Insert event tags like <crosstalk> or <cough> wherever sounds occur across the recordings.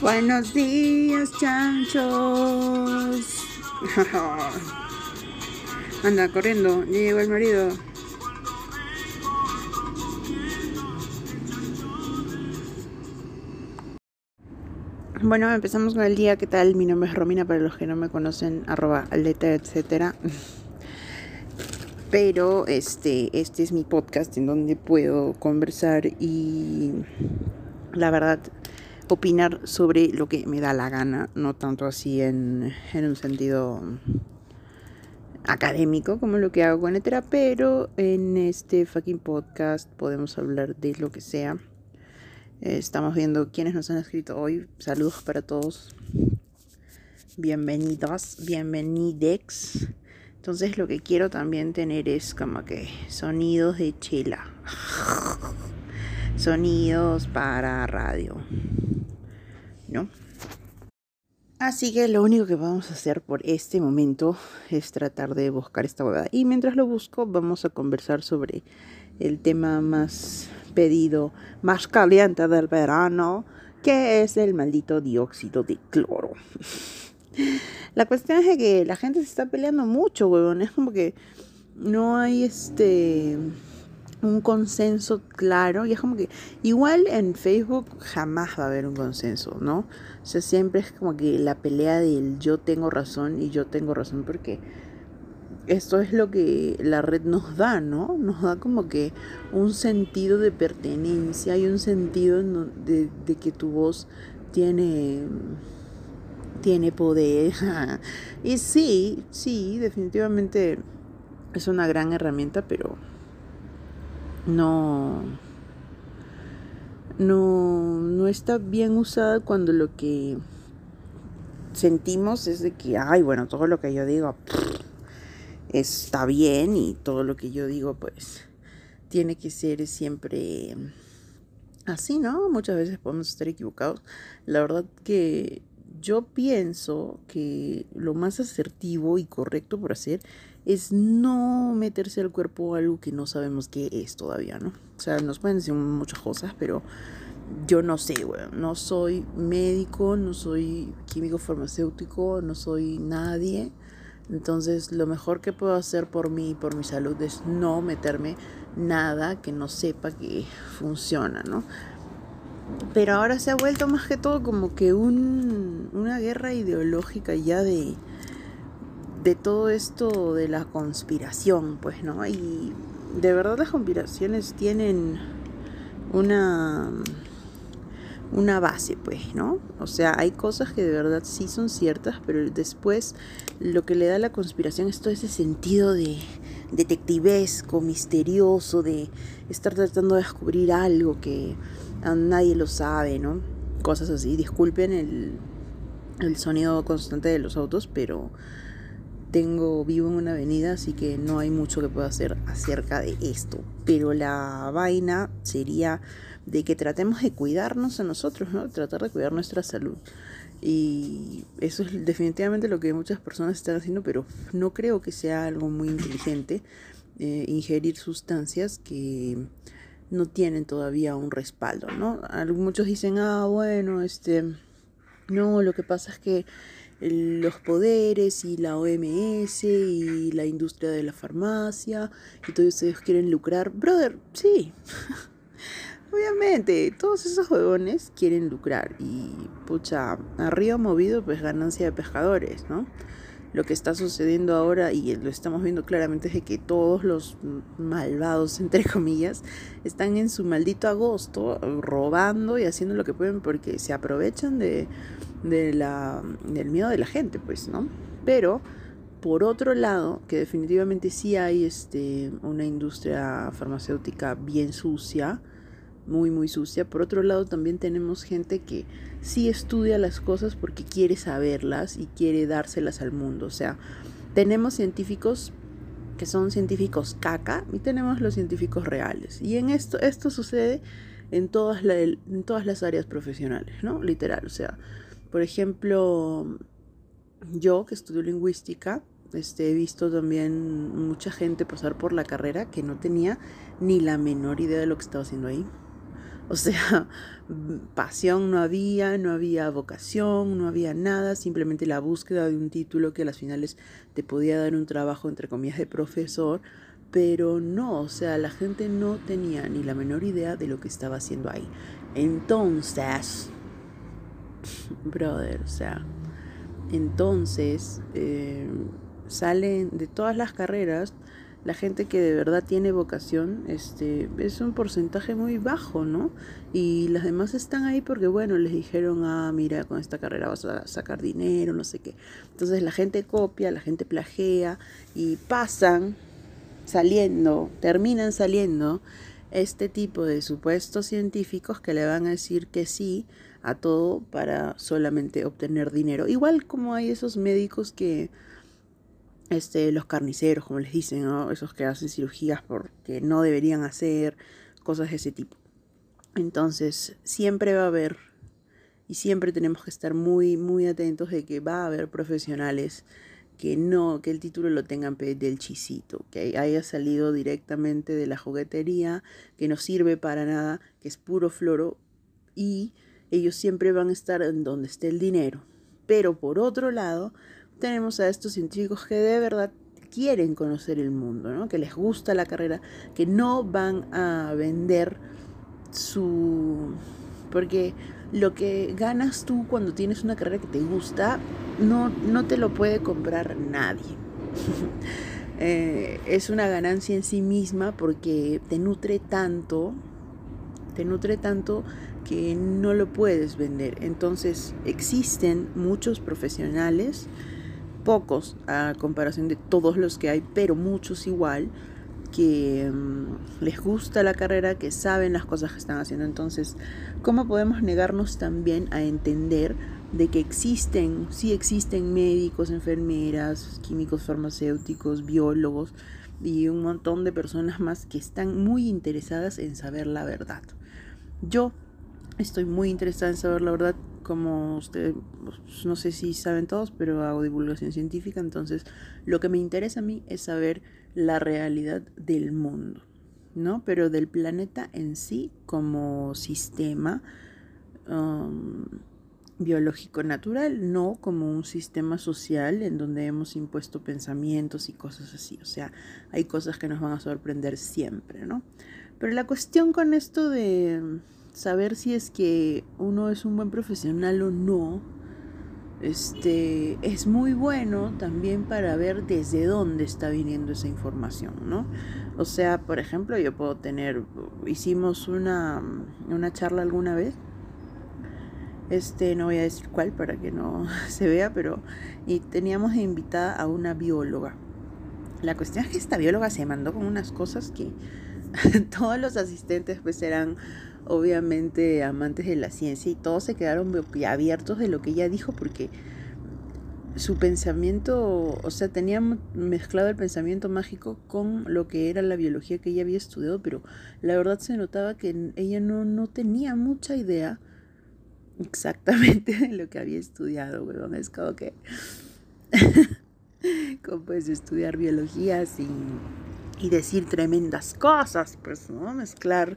Buenos días, chanchos. <laughs> Anda corriendo, ya llegó el marido. Bueno, empezamos con el día. ¿Qué tal? Mi nombre es Romina, para los que no me conocen, arroba aleta, etcétera. Pero este, este es mi podcast en donde puedo conversar y la verdad opinar sobre lo que me da la gana, no tanto así en, en un sentido académico como lo que hago con Etera, pero en este fucking podcast podemos hablar de lo que sea. estamos viendo quiénes nos han escrito hoy. Saludos para todos. Bienvenidos, bienvenidex. Entonces lo que quiero también tener es como que sonidos de chela. <laughs> Sonidos para radio. Así que lo único que vamos a hacer por este momento es tratar de buscar esta huevada. Y mientras lo busco, vamos a conversar sobre el tema más pedido, más caliente del verano, que es el maldito dióxido de cloro. <laughs> La cuestión es que la gente se está peleando mucho, huevón. Es como que no hay este un consenso claro y es como que igual en Facebook jamás va a haber un consenso, ¿no? O sea, siempre es como que la pelea del yo tengo razón y yo tengo razón porque esto es lo que la red nos da, ¿no? Nos da como que un sentido de pertenencia y un sentido de, de que tu voz tiene tiene poder. <laughs> y sí, sí, definitivamente es una gran herramienta, pero no no no está bien usada cuando lo que sentimos es de que ay, bueno, todo lo que yo digo está bien y todo lo que yo digo pues tiene que ser siempre así, ¿no? Muchas veces podemos estar equivocados. La verdad que yo pienso que lo más asertivo y correcto por hacer es no meterse al cuerpo algo que no sabemos qué es todavía, ¿no? O sea, nos pueden decir muchas cosas, pero yo no sé, güey. No soy médico, no soy químico farmacéutico, no soy nadie. Entonces, lo mejor que puedo hacer por mí, por mi salud, es no meterme nada que no sepa que funciona, ¿no? Pero ahora se ha vuelto más que todo como que un, una guerra ideológica ya de, de todo esto de la conspiración, pues, ¿no? Y de verdad las conspiraciones tienen una una base, pues, ¿no? O sea, hay cosas que de verdad sí son ciertas, pero después lo que le da la conspiración es todo ese sentido de detectivesco, misterioso, de estar tratando de descubrir algo que nadie lo sabe, ¿no? Cosas así. Disculpen el, el sonido constante de los autos, pero tengo vivo en una avenida, así que no hay mucho que pueda hacer acerca de esto. Pero la vaina sería de que tratemos de cuidarnos a nosotros, ¿no? Tratar de cuidar nuestra salud. Y eso es definitivamente lo que muchas personas están haciendo, pero no creo que sea algo muy inteligente eh, ingerir sustancias que no tienen todavía un respaldo, ¿no? Muchos dicen, ah, bueno, este, no, lo que pasa es que los poderes y la OMS y la industria de la farmacia y todos ellos quieren lucrar. Brother, sí. <laughs> Obviamente, todos esos huevones quieren lucrar y pucha, arriba movido pues ganancia de pescadores, ¿no? lo que está sucediendo ahora y lo estamos viendo claramente es de que todos los malvados, entre comillas, están en su maldito agosto robando y haciendo lo que pueden porque se aprovechan de, de la, del miedo de la gente, pues, ¿no? Pero, por otro lado, que definitivamente sí hay este, una industria farmacéutica bien sucia, muy, muy sucia. Por otro lado, también tenemos gente que sí estudia las cosas porque quiere saberlas y quiere dárselas al mundo. O sea, tenemos científicos que son científicos caca y tenemos los científicos reales. Y en esto, esto sucede en todas, en todas las áreas profesionales, ¿no? Literal. O sea, por ejemplo, yo que estudio lingüística, este, he visto también mucha gente pasar por la carrera que no tenía ni la menor idea de lo que estaba haciendo ahí. O sea, <laughs> pasión no había, no había vocación, no había nada, simplemente la búsqueda de un título que a las finales te podía dar un trabajo, entre comillas, de profesor, pero no, o sea, la gente no tenía ni la menor idea de lo que estaba haciendo ahí. Entonces, brother, o sea, entonces eh, salen de todas las carreras, la gente que de verdad tiene vocación este, es un porcentaje muy bajo, ¿no? Y las demás están ahí porque, bueno, les dijeron, ah, mira, con esta carrera vas a sacar dinero, no sé qué. Entonces la gente copia, la gente plagea y pasan saliendo, terminan saliendo este tipo de supuestos científicos que le van a decir que sí a todo para solamente obtener dinero. Igual como hay esos médicos que, este, los carniceros, como les dicen, esos que hacen cirugías porque no deberían hacer, cosas de ese tipo. Entonces, siempre va a haber y siempre tenemos que estar muy, muy atentos de que va a haber profesionales que no, que el título lo tengan del chisito, que haya salido directamente de la juguetería, que no sirve para nada, que es puro floro y ellos siempre van a estar en donde esté el dinero. Pero por otro lado, tenemos a estos científicos que de verdad quieren conocer el mundo, ¿no? que les gusta la carrera, que no van a vender su... porque lo que ganas tú cuando tienes una carrera que te gusta, no, no te lo puede comprar nadie. <laughs> Eh, es una ganancia en sí misma porque te nutre tanto, te nutre tanto que no lo puedes vender. Entonces existen muchos profesionales, pocos a comparación de todos los que hay, pero muchos igual, que mm, les gusta la carrera, que saben las cosas que están haciendo. Entonces, ¿cómo podemos negarnos también a entender de que existen, sí existen médicos, enfermeras, químicos farmacéuticos, biólogos y un montón de personas más que están muy interesadas en saber la verdad? Yo estoy muy interesada en saber la verdad como ustedes, pues, no sé si saben todos, pero hago divulgación científica, entonces lo que me interesa a mí es saber la realidad del mundo, ¿no? Pero del planeta en sí como sistema um, biológico natural, no como un sistema social en donde hemos impuesto pensamientos y cosas así. O sea, hay cosas que nos van a sorprender siempre, ¿no? Pero la cuestión con esto de saber si es que uno es un buen profesional o no, este, es muy bueno también para ver desde dónde está viniendo esa información, ¿no? O sea, por ejemplo, yo puedo tener, hicimos una, una charla alguna vez, este, no voy a decir cuál para que no <laughs> se vea, pero y teníamos de invitada a una bióloga. La cuestión es que esta bióloga se mandó con unas cosas que <laughs> todos los asistentes pues eran obviamente amantes de la ciencia y todos se quedaron abiertos de lo que ella dijo porque su pensamiento, o sea, tenía mezclado el pensamiento mágico con lo que era la biología que ella había estudiado, pero la verdad se notaba que ella no, no tenía mucha idea exactamente <laughs> de lo que había estudiado, weón. Es como que, <laughs> ¿cómo puedes estudiar biología sin, y decir tremendas cosas? Pues, ¿no? Mezclar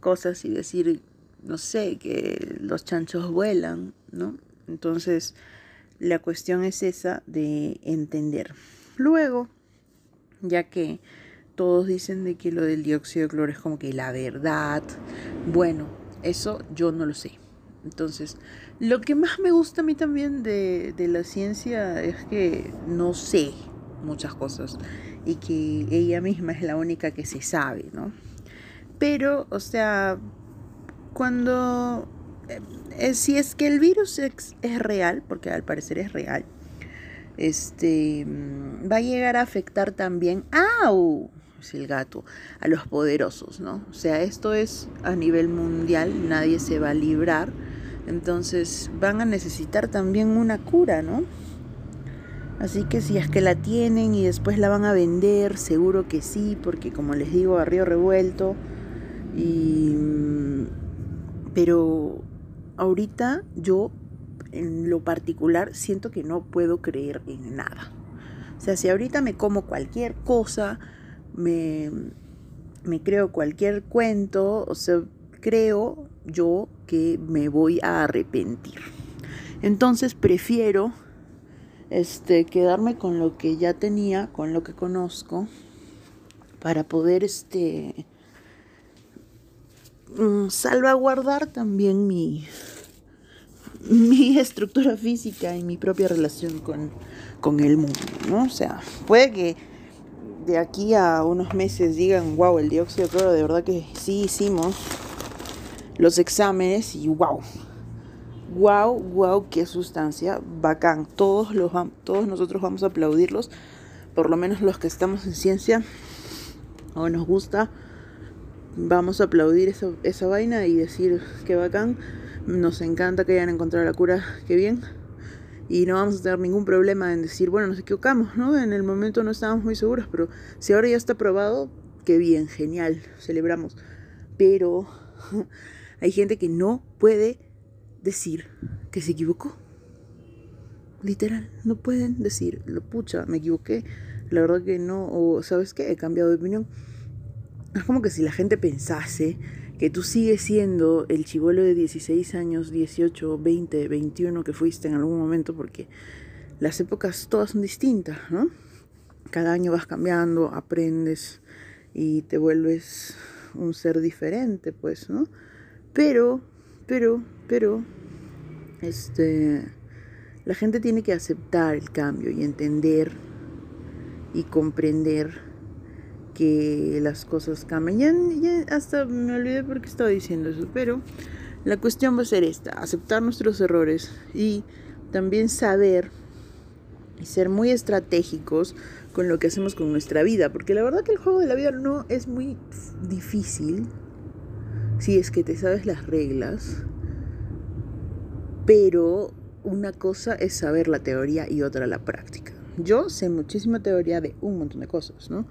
cosas y decir, no sé, que los chanchos vuelan, ¿no? Entonces, la cuestión es esa de entender. Luego, ya que todos dicen de que lo del dióxido de cloro es como que la verdad, bueno, eso yo no lo sé. Entonces, lo que más me gusta a mí también de, de la ciencia es que no sé muchas cosas y que ella misma es la única que se sabe, ¿no? Pero, o sea, cuando... Eh, si es que el virus es, real, porque al parecer es real, este va a llegar a afectar también, ¡au! Es el gato, a los poderosos, ¿no? O sea, esto es a nivel mundial, nadie se va a librar, entonces van a necesitar también una cura, ¿no? Así que si es que la tienen y después la van a vender, seguro que sí, porque como les digo, a río revuelto, y, pero ahorita yo en lo particular siento que no puedo creer en nada. O sea, si ahorita me como cualquier cosa, me, me creo cualquier cuento, o sea, creo yo que me voy a arrepentir. Entonces prefiero este, quedarme con lo que ya tenía, con lo que conozco, para poder este, mm, salvaguardar también mi, mi estructura física y mi propia relación con, con el mundo, ¿no? O sea, puede que de aquí a unos meses digan, wow, el dióxido de cloro, de verdad que sí hicimos los exámenes y wow, wow, wow, qué sustancia, bacán. Todos, los, todos nosotros vamos a aplaudirlos, por lo menos los que estamos en ciencia o nos gusta, vamos a aplaudir esa, esa vaina y decir que bacán. Nos encanta que hayan encontrado la cura, qué bien. Y no vamos a tener ningún problema en decir, bueno, nos equivocamos, ¿no? En el momento no estábamos muy seguros, pero si ahora ya está probado, qué bien, genial, celebramos. Pero <laughs> hay gente que no puede decir que se equivocó. Literal, no pueden decir, lo pucha, me equivoqué, la verdad que no, o sabes qué, he cambiado de opinión. Es como que si la gente pensase que tú sigues siendo el chivolo de 16 años, 18, 20, 21 que fuiste en algún momento, porque las épocas todas son distintas, ¿no? Cada año vas cambiando, aprendes y te vuelves un ser diferente, pues, ¿no? Pero, pero, pero, este, la gente tiene que aceptar el cambio y entender y comprender que las cosas cambian. Ya, hasta me olvidé por qué estaba diciendo eso, pero la cuestión va a ser esta, aceptar nuestros errores y también saber y ser muy estratégicos con lo que hacemos con nuestra vida, porque la verdad que el juego de la vida no es muy difícil si es que te sabes las reglas pero una cosa es saber la teoría y otra la práctica. Yo sé muchísima teoría de un montón de cosas, ¿no?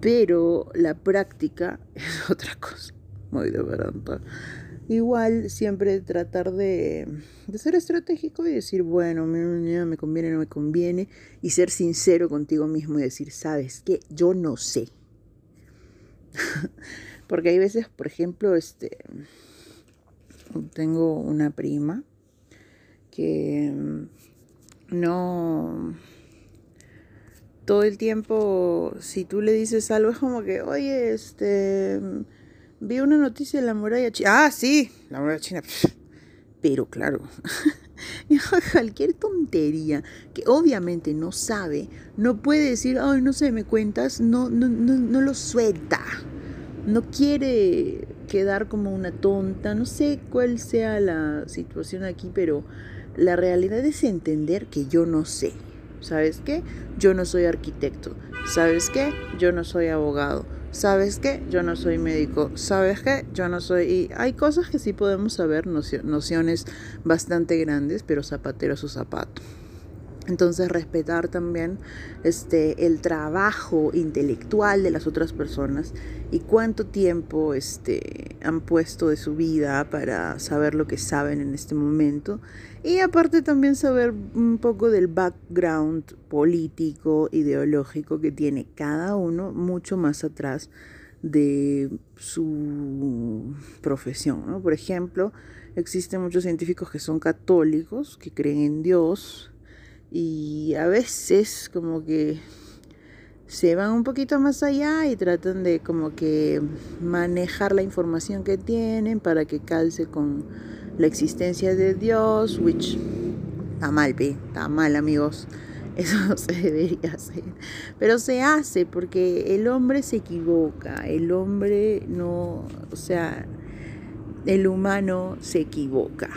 Pero la práctica <laughs> es otra cosa, muy de verdad. Igual siempre tratar de, ser estratégico y decir, bueno, me conviene, no me conviene, y ser sincero contigo mismo y decir, sabes que yo no sé. <laughs> Porque hay veces, por ejemplo, este, tengo una prima que mm, no todo el tiempo si tú le dices algo es como que oye este mm, vi una noticia de la muralla china ah sí la muralla china. Pero claro <laughs> cualquier tontería que obviamente no sabe no puede decir ay no sé me cuentas no no no, no lo suelta no quiere quedar como una tonta no sé cuál sea la situación aquí pero la realidad es entender que yo no sé. ¿Sabes qué? Yo no soy arquitecto. ¿Sabes qué? Yo no soy abogado. ¿Sabes qué? Yo no soy médico. ¿Sabes qué? Yo no soy... Y hay cosas que sí podemos saber, nociones bastante grandes, pero zapatero a su zapato. Entonces respetar también este, el trabajo intelectual de las otras personas y cuánto tiempo este, han puesto de su vida para saber lo que saben en este momento. Y aparte también saber un poco del background político, ideológico que tiene cada uno mucho más atrás de su profesión. ¿no? Por ejemplo, existen muchos científicos que son católicos, que creen en Dios, y a veces como que se van un poquito más allá y tratan de como que manejar la información que tienen para que calce con la existencia de Dios, which está mal, pe, está mal amigos. <laughs> Eso no se debería hacer. Pero se hace porque el hombre se equivoca, el hombre no, o sea, el humano se equivoca,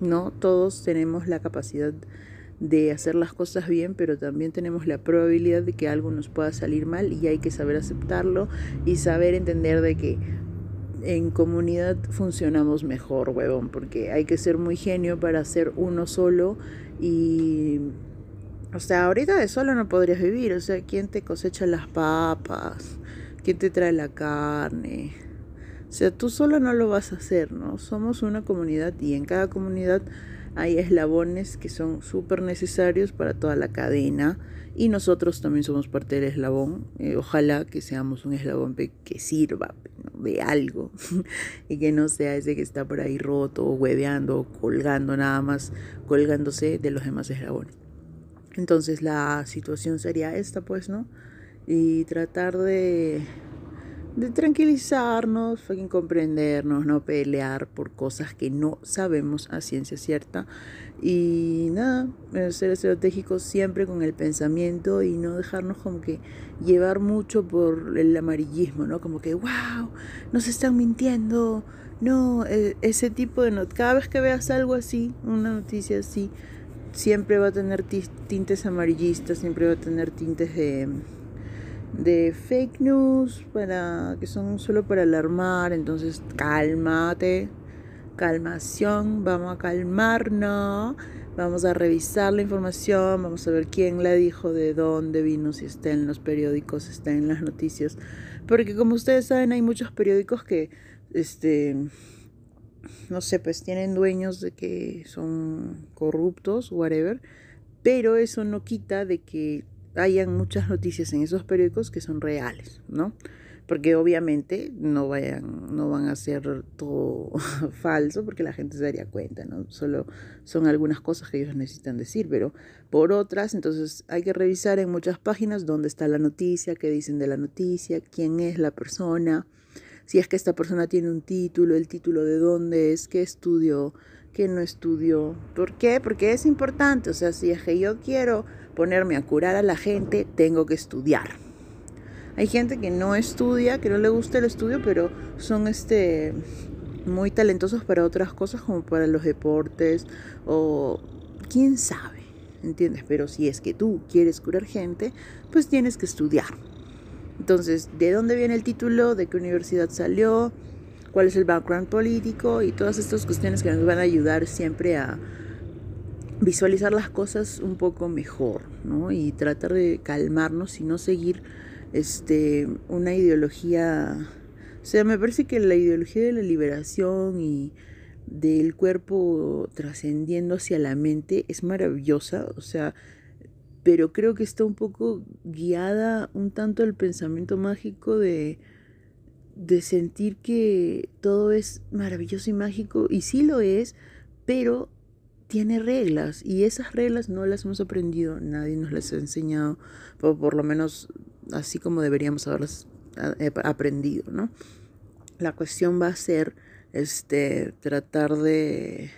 ¿no? Todos tenemos la capacidad de hacer las cosas bien, pero también tenemos la probabilidad de que algo nos pueda salir mal y hay que saber aceptarlo y saber entender de que en comunidad funcionamos mejor, huevón, porque hay que ser muy genio para ser uno solo y... O sea, ahorita de solo no podrías vivir, o sea, ¿quién te cosecha las papas? ¿Quién te trae la carne? O sea, tú solo no lo vas a hacer, ¿no? Somos una comunidad y en cada comunidad hay eslabones que son súper necesarios para toda la cadena y nosotros también somos parte del eslabón. Eh, ojalá que seamos un eslabón que sirva de algo <laughs> y que no sea ese que está por ahí roto o hueveando o colgando nada más, colgándose de los demás eslabones. Entonces la situación sería esta, pues, ¿no? Y tratar de de tranquilizarnos, comprendernos, no pelear por cosas que no sabemos a ciencia cierta. Y nada, ser estratégico siempre con el pensamiento y no dejarnos como que llevar mucho por el amarillismo, ¿no? Como que, wow, nos están mintiendo. No, e, ese tipo de not cada vez que veas algo así, una noticia así, siempre va a tener tintes amarillistas, siempre va a tener tintes de de fake news para que son solo para alarmar, entonces cálmate, calmación, vamos a calmarnos, vamos a revisar la información, vamos a ver quién la dijo, de dónde vino, si está en los periódicos, está en las noticias, porque como ustedes saben hay muchos periódicos que este no sé, pues tienen dueños de que son corruptos, whatever, pero eso no quita de que hayan muchas noticias en esos periódicos que son reales, ¿no? Porque obviamente no, vayan, no van a ser todo <laughs> falso porque la gente se daría cuenta, ¿no? Solo son algunas cosas que ellos necesitan decir, pero por otras, entonces hay que revisar en muchas páginas dónde está la noticia, qué dicen de la noticia, quién es la persona, si es que esta persona tiene un título, el título de dónde es, qué estudió, qué no estudió. ¿Por qué? Porque es importante, o sea, si es que yo quiero ponerme a curar a la gente, tengo que estudiar. Hay gente que no estudia, que no le gusta el estudio, pero son este muy talentosos para otras cosas como para los deportes o quién sabe, ¿entiendes? Pero si es que tú quieres curar gente, pues tienes que estudiar. Entonces, ¿de dónde viene el título? ¿De qué universidad salió? ¿Cuál es el background político? Y todas estas cuestiones que nos van a ayudar siempre a, visualizar las cosas un poco mejor, ¿no? Y tratar de calmarnos y no seguir este, una ideología. O sea, me parece que la ideología de la liberación y del cuerpo trascendiendo hacia la mente es maravillosa, o sea, pero creo que está un poco guiada un tanto al pensamiento mágico de, de sentir que todo es maravilloso y mágico, y sí lo es, pero tiene reglas y esas reglas no las hemos aprendido, nadie nos las ha enseñado, o por lo menos así como deberíamos haberlas eh, aprendido, ¿no? La cuestión va a ser este tratar de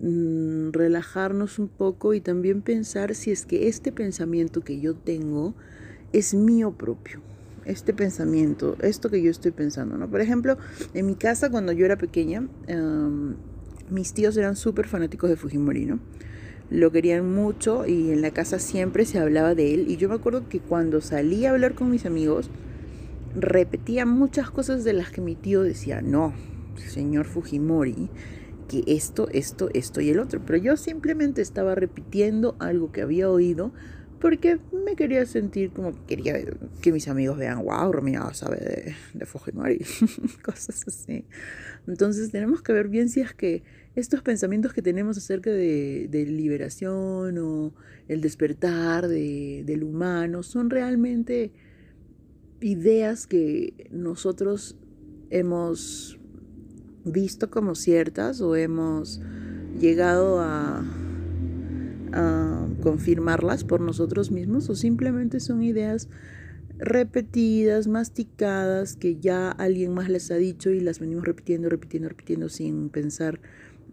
mm, relajarnos un poco y también pensar si es que este pensamiento que yo tengo es mío propio. Este pensamiento, esto que yo estoy pensando, ¿no? Por ejemplo, en mi casa cuando yo era pequeña, em, mis tíos eran súper fanáticos de Fujimori, ¿no? Lo querían mucho y en la casa siempre se hablaba de él. Y yo me acuerdo que cuando salí a hablar con mis amigos, repetía muchas cosas de las que mi tío decía, no, señor Fujimori, que esto, esto, esto y el otro. Pero yo simplemente estaba repitiendo algo que había oído porque me quería sentir como que quería que mis amigos vean, wow, Romina sabe de, de Fujimori, <laughs> cosas así. Entonces tenemos que ver bien si es que estos pensamientos que tenemos acerca de, liberación o el despertar del humano son realmente ideas que nosotros hemos visto como ciertas o hemos llegado a a confirmarlas por nosotros mismos o simplemente son ideas repetidas, masticadas, que ya alguien más les ha dicho y las venimos repitiendo, repitiendo, repitiendo sin pensar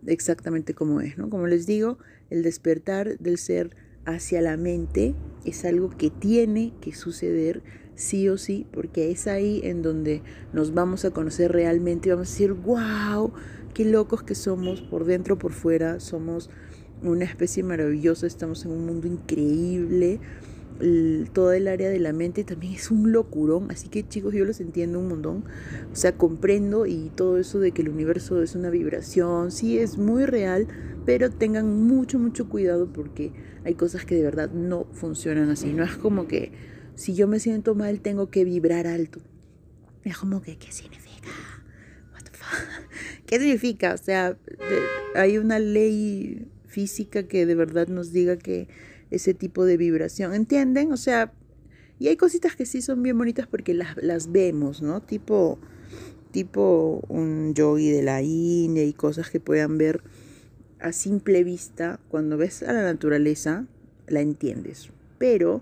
exactamente cómo es, ¿no? Como les digo, el despertar del ser hacia la mente es algo que tiene que suceder sí o sí, porque es ahí en donde nos vamos a conocer realmente y vamos a decir, wow, qué locos que somos por dentro, por fuera, somos una especie maravillosa, estamos en un mundo increíble, todo el área de la mente también es un locurón, así que chicos yo los entiendo un montón, o sea, comprendo y todo eso de que el universo es una vibración, sí es muy real, pero tengan mucho, mucho cuidado porque hay cosas que de verdad no funcionan así, no es como que si yo me siento mal tengo que vibrar alto, es como que, ¿qué significa? <laughs> ¿Qué significa? O sea, hay una ley física que de verdad nos diga que ese tipo de vibración, ¿entienden? O sea, y hay cositas que sí son bien bonitas porque las, las vemos, ¿no? Tipo, tipo un yogi de la India y cosas que puedan ver a simple vista. Cuando ves a la naturaleza, la entiendes. Pero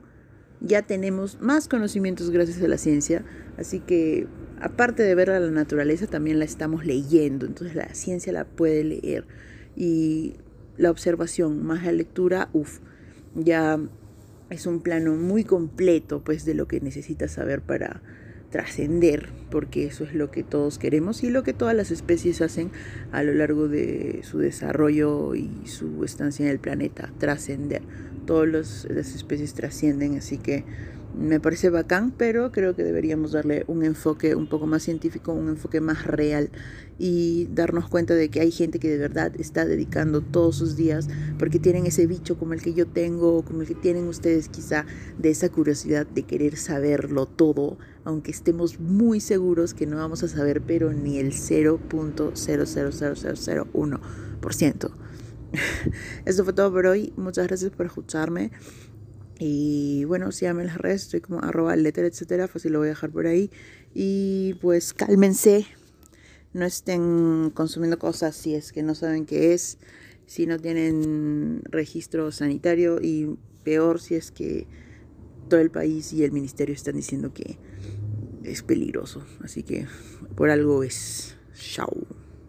ya tenemos más conocimientos gracias a la ciencia, así que aparte de ver a la naturaleza, también la estamos leyendo, entonces la ciencia la puede leer y la observación más la lectura, uff, ya es un plano muy completo pues de lo que necesitas saber para trascender, porque eso es lo que todos queremos y lo que todas las especies hacen a lo largo de su desarrollo y su estancia en el planeta, trascender. Todas las especies trascienden, así que me parece bacán, pero creo que deberíamos darle un enfoque un poco más científico, un enfoque más real y darnos cuenta de que hay gente que de verdad está dedicando todos sus días porque tienen ese bicho como el que yo tengo, como el que tienen ustedes quizá, de esa curiosidad de querer saberlo todo, aunque estemos muy seguros que no vamos a saber, pero ni el 0.00001%. <laughs> Esto fue todo por hoy. Muchas gracias por escucharme. Y bueno, síganme en las redes, estoy como arroba letter, etcétera, fácil lo voy a dejar por ahí. Y pues cálmense, no estén consumiendo cosas si es que no saben qué es, si no tienen registro sanitario y peor si es que todo el país y el ministerio están diciendo que es peligroso. Así que por algo es. Chao.